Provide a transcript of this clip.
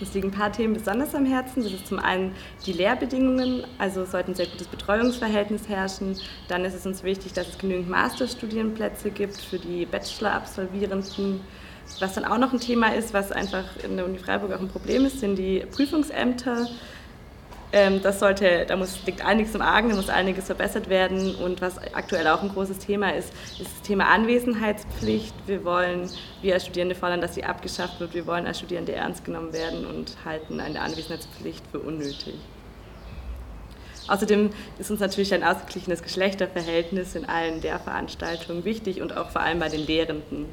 Uns liegen ein paar Themen besonders am Herzen. Das ist zum einen die Lehrbedingungen, also sollte ein sehr gutes Betreuungsverhältnis herrschen. Dann ist es uns wichtig, dass es genügend Masterstudienplätze gibt für die Bachelor-Absolvierenden. Was dann auch noch ein Thema ist, was einfach in der Uni Freiburg auch ein Problem ist, sind die Prüfungsämter. Ähm, das sollte, da muss, liegt einiges im Argen, da muss einiges verbessert werden. Und was aktuell auch ein großes Thema ist, ist das Thema Anwesenheitspflicht. Wir wollen, wir als Studierende fordern, dass sie abgeschafft wird. Wir wollen als Studierende ernst genommen werden und halten eine Anwesenheitspflicht für unnötig. Außerdem ist uns natürlich ein ausgeglichenes Geschlechterverhältnis in allen der Veranstaltungen wichtig und auch vor allem bei den Lehrenden.